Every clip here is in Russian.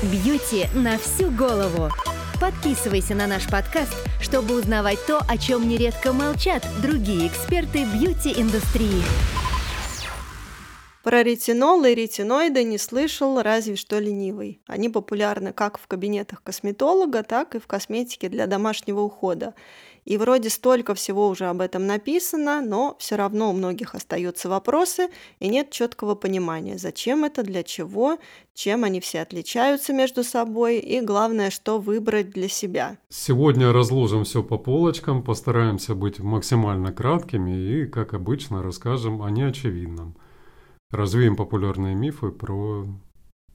Бьюти на всю голову. Подписывайся на наш подкаст, чтобы узнавать то, о чем нередко молчат другие эксперты бьюти-индустрии. Про ретинол и ретиноиды не слышал разве что ленивый. Они популярны как в кабинетах косметолога, так и в косметике для домашнего ухода. И вроде столько всего уже об этом написано, но все равно у многих остаются вопросы и нет четкого понимания, зачем это, для чего, чем они все отличаются между собой и главное, что выбрать для себя. Сегодня разложим все по полочкам, постараемся быть максимально краткими и, как обычно, расскажем о неочевидном. Развеем популярные мифы про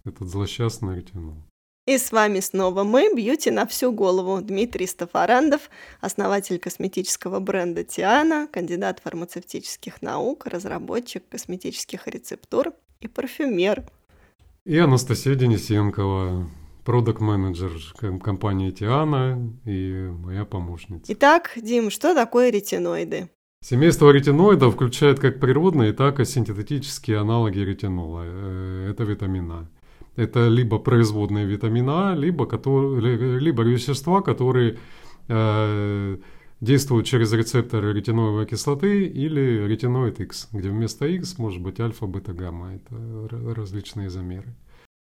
этот злосчастный ретинол. И с вами снова мы, Бьюти на всю голову. Дмитрий Стафарандов, основатель косметического бренда Тиана, кандидат фармацевтических наук, разработчик косметических рецептур и парфюмер. И Анастасия Денисенкова, продукт менеджер компании Тиана и моя помощница. Итак, Дим, что такое ретиноиды? Семейство ретиноидов включает как природные, так и синтетические аналоги ретинола. Э, это витамина. Это либо производные витамина А, либо, которые, либо вещества, которые э, действуют через рецепторы ретиноевой кислоты или ретиноид X, где вместо X может быть альфа, бета, гамма. Это различные изомеры.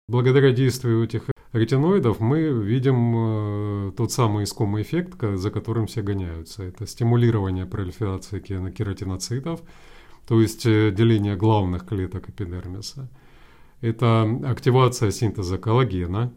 Благодаря действию этих ретиноидов мы видим э, тот самый искомый эффект, за которым все гоняются. Это стимулирование пролиферации кератиноцитов, то есть э, деление главных клеток эпидермиса – это активация синтеза коллагена,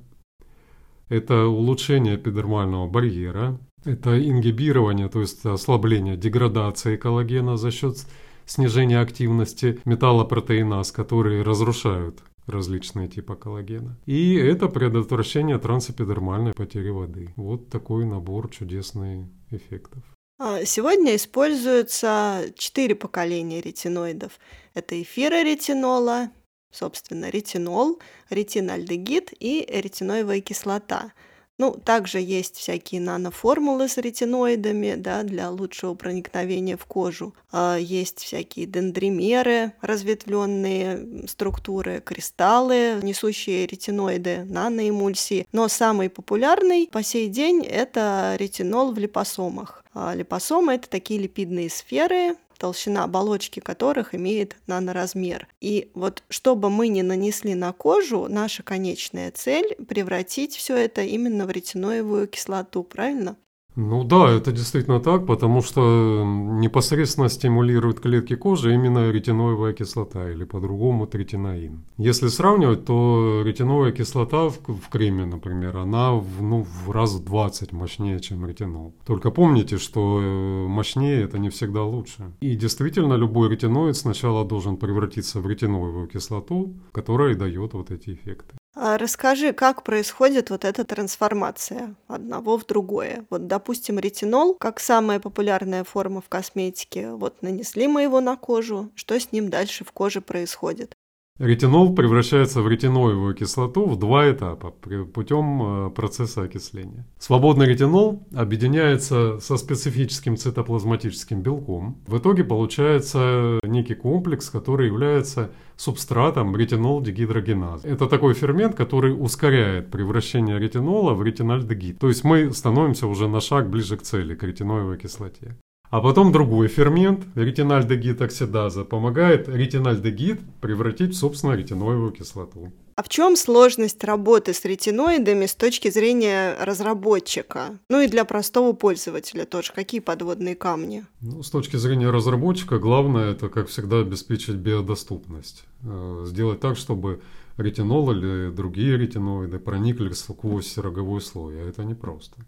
это улучшение эпидермального барьера, это ингибирование, то есть ослабление деградации коллагена за счет снижения активности металлопротеиназ, которые разрушают различные типы коллагена. И это предотвращение трансэпидермальной потери воды. Вот такой набор чудесных эффектов. А, сегодня используются четыре поколения ретиноидов. Это эфироретинола, собственно, ретинол, ретинальдегид и ретиноевая кислота. Ну, также есть всякие наноформулы с ретиноидами, да, для лучшего проникновения в кожу. А, есть всякие дендримеры, разветвленные структуры, кристаллы, несущие ретиноиды, наноэмульсии. Но самый популярный по сей день это ретинол в липосомах. А липосомы это такие липидные сферы, толщина оболочки которых имеет наноразмер. И вот чтобы мы не нанесли на кожу, наша конечная цель превратить все это именно в ретиноевую кислоту, правильно? Ну да, это действительно так, потому что непосредственно стимулирует клетки кожи именно ретиноевая кислота или по-другому третинаин. Если сравнивать, то ретиновая кислота в, в креме, например, она в, ну, в раз в 20 мощнее, чем ретинол. Только помните, что э, мощнее это не всегда лучше. И действительно, любой ретиноид сначала должен превратиться в ретиноевую кислоту, которая и дает вот эти эффекты. А расскажи, как происходит вот эта трансформация одного в другое. Вот, допустим, ретинол, как самая популярная форма в косметике, вот нанесли мы его на кожу, что с ним дальше в коже происходит? Ретинол превращается в ретиноевую кислоту в два этапа путем э, процесса окисления. Свободный ретинол объединяется со специфическим цитоплазматическим белком. В итоге получается некий комплекс, который является субстратом ретинол-дегидрогеназы. Это такой фермент, который ускоряет превращение ретинола в ретинальдегид. То есть мы становимся уже на шаг ближе к цели, к ретиноевой кислоте. А потом другой фермент, ретинальдегид оксидаза, помогает ретинальдегид превратить в, собственно, ретиноевую кислоту. А в чем сложность работы с ретиноидами с точки зрения разработчика? Ну и для простого пользователя тоже. Какие подводные камни? Ну, с точки зрения разработчика, главное это, как всегда, обеспечить биодоступность. Э, сделать так, чтобы ретинол или другие ретиноиды проникли сквозь роговой слой. А это непросто.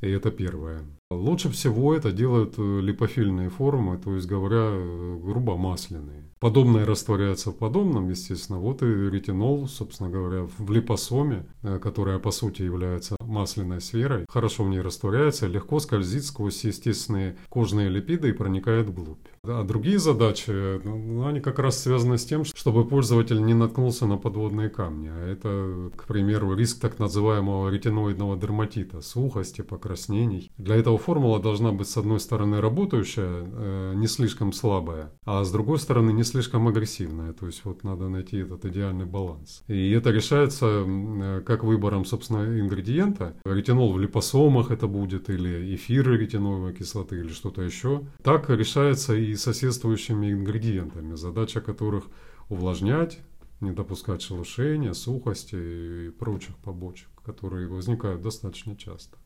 И это первое. Лучше всего это делают э, липофильные формы, то есть говоря, э, грубо масляные. Подобное растворяется в подобном, естественно. Вот и ретинол, собственно говоря, в липосоме, э, которая по сути является масляной сферой, хорошо в ней растворяется, легко скользит сквозь естественные кожные липиды и проникает вглубь. А другие задачи, ну, они как раз связаны с тем, чтобы пользователь не наткнулся на подводные камни. А это, к примеру, риск так называемого ретиноидного дерматита, сухости, покраснений. Для этого формула должна быть, с одной стороны, работающая, э, не слишком слабая, а с другой стороны, не слишком агрессивная. То есть вот надо найти этот идеальный баланс. И это решается э, как выбором, собственно, ингредиента. Ретинол в липосомах это будет, или эфиры ретиновой кислоты, или что-то еще. Так решается и соседствующими ингредиентами, задача которых увлажнять, не допускать шелушения, сухости и прочих побочек, которые возникают достаточно часто.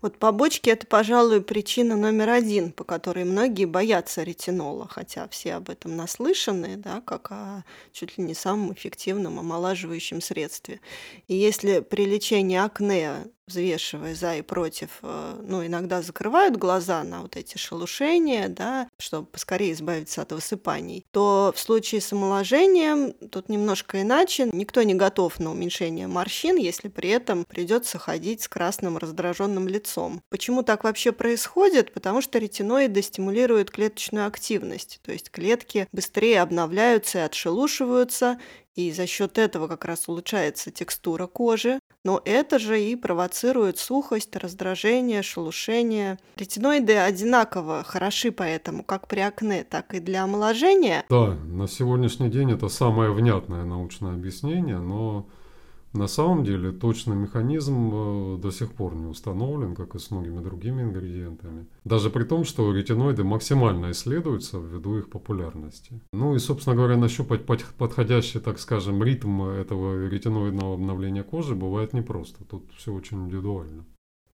Вот побочки – это, пожалуй, причина номер один, по которой многие боятся ретинола, хотя все об этом наслышаны, да, как о чуть ли не самом эффективном омолаживающем средстве. И если при лечении акне взвешивая за и против, э, ну, иногда закрывают глаза на вот эти шелушения, да, чтобы поскорее избавиться от высыпаний, то в случае с омоложением тут немножко иначе. Никто не готов на уменьшение морщин, если при этом придется ходить с красным раздраженным лицом. Почему так вообще происходит? Потому что ретиноиды стимулируют клеточную активность, то есть клетки быстрее обновляются и отшелушиваются, и за счет этого как раз улучшается текстура кожи, но это же и провоцирует сухость, раздражение, шелушение. Ретиноиды одинаково хороши поэтому как при акне, так и для омоложения. Да, на сегодняшний день это самое внятное научное объяснение, но на самом деле точный механизм э, до сих пор не установлен, как и с многими другими ингредиентами. Даже при том, что ретиноиды максимально исследуются ввиду их популярности. Ну и, собственно говоря, нащупать подходящий, так скажем, ритм этого ретиноидного обновления кожи бывает непросто. Тут все очень индивидуально.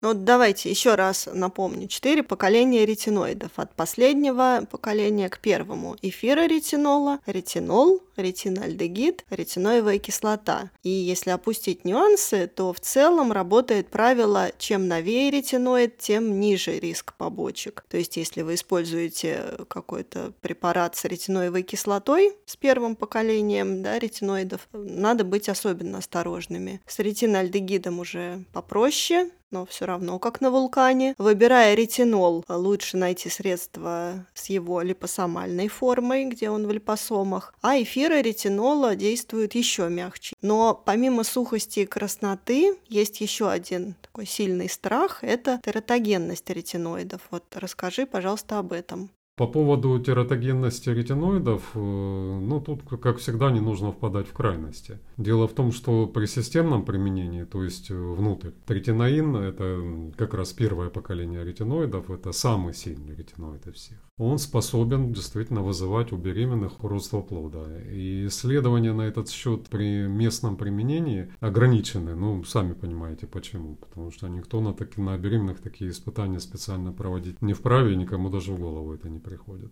Ну давайте еще раз напомню. Четыре поколения ретиноидов. От последнего поколения к первому. Эфироретинола, ретинол, ретинальдегид, ретиноевая кислота. И если опустить нюансы, то в целом работает правило, чем новее ретиноид, тем ниже риск побочек. То есть если вы используете какой-то препарат с ретиноевой кислотой с первым поколением да, ретиноидов, надо быть особенно осторожными. С ретинальдегидом уже попроще, но все равно как на вулкане. Выбирая ретинол, лучше найти средства с его липосомальной формой, где он в липосомах, а эфиры ретинола действуют еще мягче. Но помимо сухости и красноты, есть еще один такой сильный страх – это тератогенность ретиноидов. Вот расскажи, пожалуйста, об этом. По поводу тератогенности ретиноидов, э, ну тут, как всегда, не нужно впадать в крайности. Дело в том, что при системном применении, то есть э, внутрь, ретиноин – это как раз первое поколение ретиноидов, это самый сильный ретиноид из всех. Он способен действительно вызывать у беременных уродство плода. И исследования на этот счет при местном применении ограничены. Ну, сами понимаете почему. Потому что никто на, таки, на беременных такие испытания специально проводить не вправе, никому даже в голову это не приходит.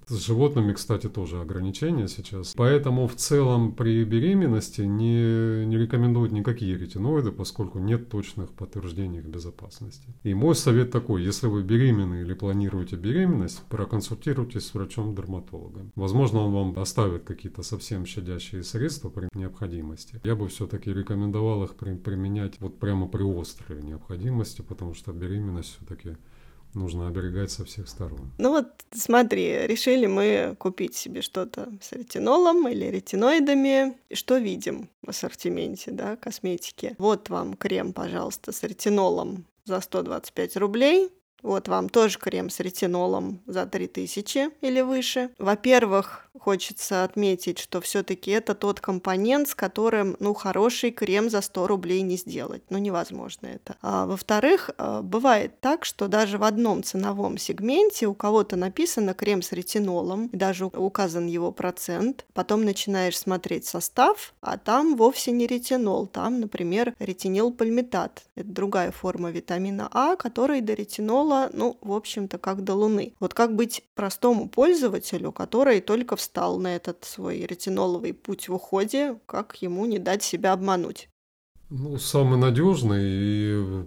С животными, кстати, тоже ограничения сейчас. Поэтому в целом при беременности не, не рекомендуют никакие ретиноиды, поскольку нет точных подтверждений их безопасности. И мой совет такой, если вы беременны или планируете беременность, проконсультируйтесь с врачом-дерматологом. Возможно, он вам оставит какие-то совсем щадящие средства при необходимости. Я бы все-таки рекомендовал их при, применять вот прямо при острой необходимости, потому что беременность все-таки нужно оберегать со всех сторон. Ну вот смотри, решили мы купить себе что-то с ретинолом или ретиноидами. Что видим в ассортименте, да, косметики? Вот вам крем, пожалуйста, с ретинолом за 125 рублей. Вот вам тоже крем с ретинолом за 3000 или выше. Во-первых, хочется отметить, что все-таки это тот компонент, с которым, ну, хороший крем за 100 рублей не сделать. Ну, невозможно это. А, во-вторых, а, бывает так, что даже в одном ценовом сегменте у кого-то написано крем с ретинолом, даже указан его процент. Потом начинаешь смотреть состав, а там вовсе не ретинол. Там, например, ретинилпальмитат. Это другая форма витамина А, который до ретинола, ну, в общем-то, как до луны. Вот как быть простому пользователю, который только в встал на этот свой ретиноловый путь в уходе, как ему не дать себя обмануть? Ну, самый надежный и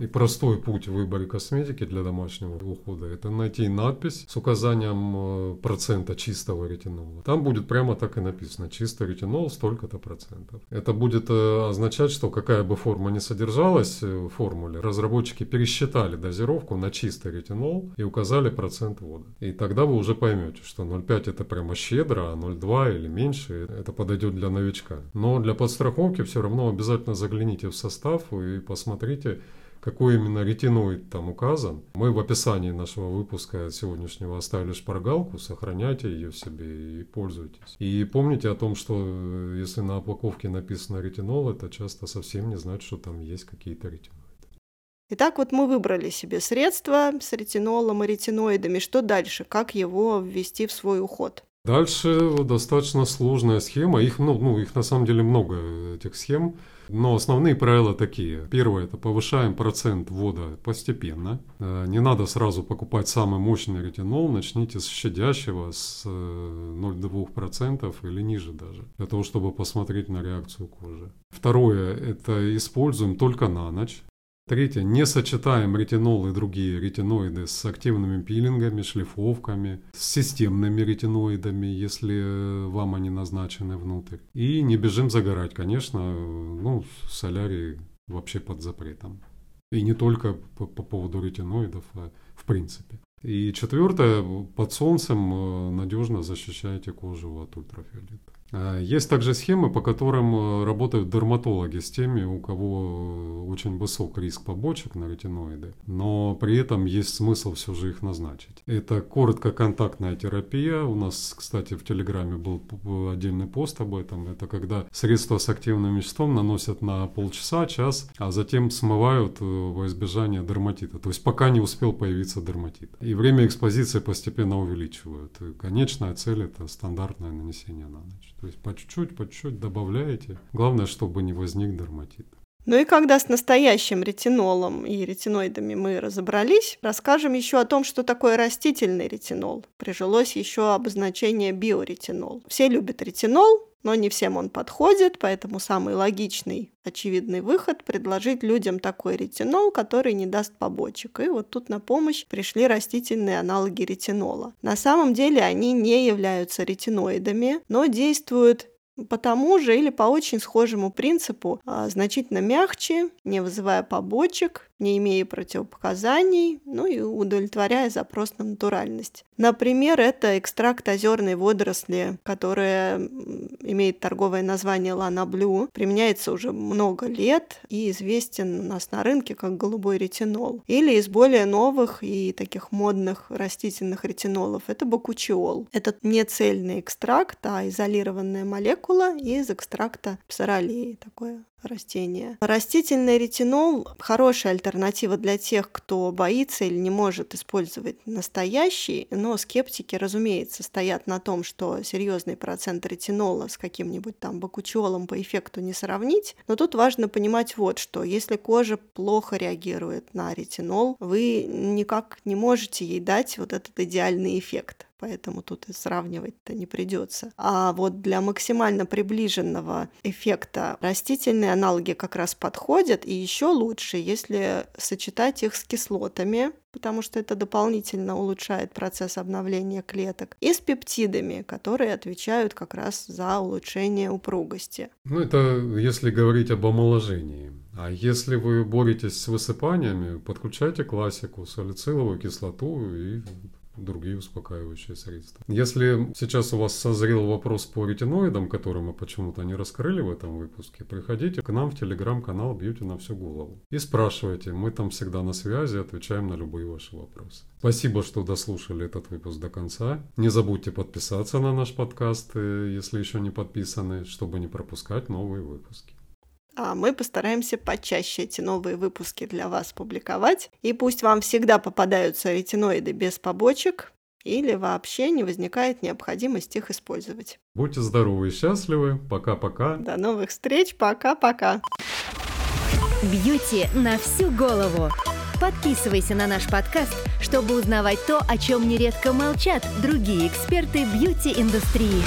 И простой путь в выборе косметики для домашнего ухода – это найти надпись с указанием э, процента чистого ретинола. Там будет прямо так и написано – чистый ретинол столько-то процентов. Это будет э, означать, что какая бы форма ни содержалась э, в формуле, разработчики пересчитали дозировку на чистый ретинол и указали процент воды. И тогда вы уже поймете, что 0,5 это прямо щедро, а 0,2 или меньше это подойдет для новичка. Но для подстраховки все равно обязательно загляните в состав и посмотрите, какой именно ретиноид там указан. Мы в описании нашего выпуска сегодняшнего оставили шпаргалку, сохраняйте ее себе и пользуйтесь. И помните о том, что э, если на упаковке написано ретинол, это часто совсем не значит, что там есть какие-то ретиноиды. Итак, вот мы выбрали себе средство с ретинолом и ретиноидами. Что дальше? Как его ввести в свой уход? Дальше достаточно сложная схема. Их, ну, ну, их на самом деле много, этих схем. Но основные правила такие. Первое – это повышаем процент ввода постепенно. Э, не надо сразу покупать самый мощный ретинол. Начните с щадящего, с 0,2% э, или ниже даже, для того, чтобы посмотреть на реакцию кожи. Второе – это используем только на ночь. Третье. Не сочетаем ретинол и другие ретиноиды с активными пилингами, шлифовками, с системными ретиноидами, если э, вам они назначены внутрь. И не бежим загорать, конечно, ну, солярий вообще под запретом. И не только по, по поводу ретиноидов, а в принципе. И четвертое, под солнцем э, надежно защищаете кожу от ультрафиолета. А, есть также схемы, по которым э, работают дерматологи с теми, у кого э, очень высок риск побочек на ретиноиды, но при этом есть смысл все же их назначить. Это короткоконтактная терапия. У нас, кстати, в Телеграме был отдельный пост об этом. Это когда средства с активным веществом наносят на полчаса, час, а затем смывают э, во избежание дерматита. То есть пока не успел появиться дерматит. И время экспозиции постепенно увеличивают. И конечная цель – это стандартное нанесение на ночь. То есть по чуть-чуть, по чуть-чуть добавляете. Главное, чтобы не возник дерматит. Ну и когда с настоящим ретинолом и ретиноидами мы разобрались, расскажем еще о том, что такое растительный ретинол. Прижилось еще обозначение биоретинол. Все любят ретинол, но не всем он подходит, поэтому самый логичный, очевидный выход – предложить людям такой ретинол, который не даст побочек. И вот тут на помощь пришли растительные аналоги ретинола. На самом деле они не являются ретиноидами, но действуют по тому же или по очень схожему принципу, а, значительно мягче, не вызывая побочек, не имея противопоказаний, ну и удовлетворяя запрос на натуральность. Например, это экстракт озерной водоросли, которая имеет торговое название Лана Блю, применяется уже много лет и известен у нас на рынке как голубой ретинол. Или из более новых и таких модных растительных ретинолов это бакучиол. Это не цельный экстракт, а изолированная молекула из экстракта псоролеи, такое растения. Растительный ретинол – хорошая альтернатива для тех, кто боится или не может использовать настоящий, но скептики, разумеется, стоят на том, что серьезный процент ретинола с каким-нибудь там бакучолом по эффекту не сравнить. Но тут важно понимать вот что. Если кожа плохо реагирует на ретинол, вы никак не можете ей дать вот этот идеальный эффект поэтому тут и сравнивать-то не придется. А вот для максимально приближенного эффекта растительные аналоги как раз подходят, и еще лучше, если сочетать их с кислотами, потому что это дополнительно улучшает процесс обновления клеток, и с пептидами, которые отвечают как раз за улучшение упругости. Ну, это если говорить об омоложении. А если вы боретесь с высыпаниями, подключайте классику, салициловую кислоту и другие успокаивающие средства. Если сейчас у вас созрел вопрос по ретиноидам, который мы почему-то не раскрыли в этом выпуске, приходите к нам в телеграм-канал Бьюти на всю голову и спрашивайте. Мы там всегда на связи, отвечаем на любые ваши вопросы. Спасибо, что дослушали этот выпуск до конца. Не забудьте подписаться на наш подкаст, э, если еще не подписаны, чтобы не пропускать новые выпуски. А мы постараемся почаще эти новые выпуски для вас публиковать. И пусть вам всегда попадаются ретиноиды без побочек, или вообще не возникает необходимость их использовать. Будьте здоровы и счастливы. Пока-пока. До новых встреч. Пока-пока. Бьюти на всю голову. Подписывайся на наш подкаст, чтобы узнавать то, о чем нередко молчат другие эксперты бьюти-индустрии.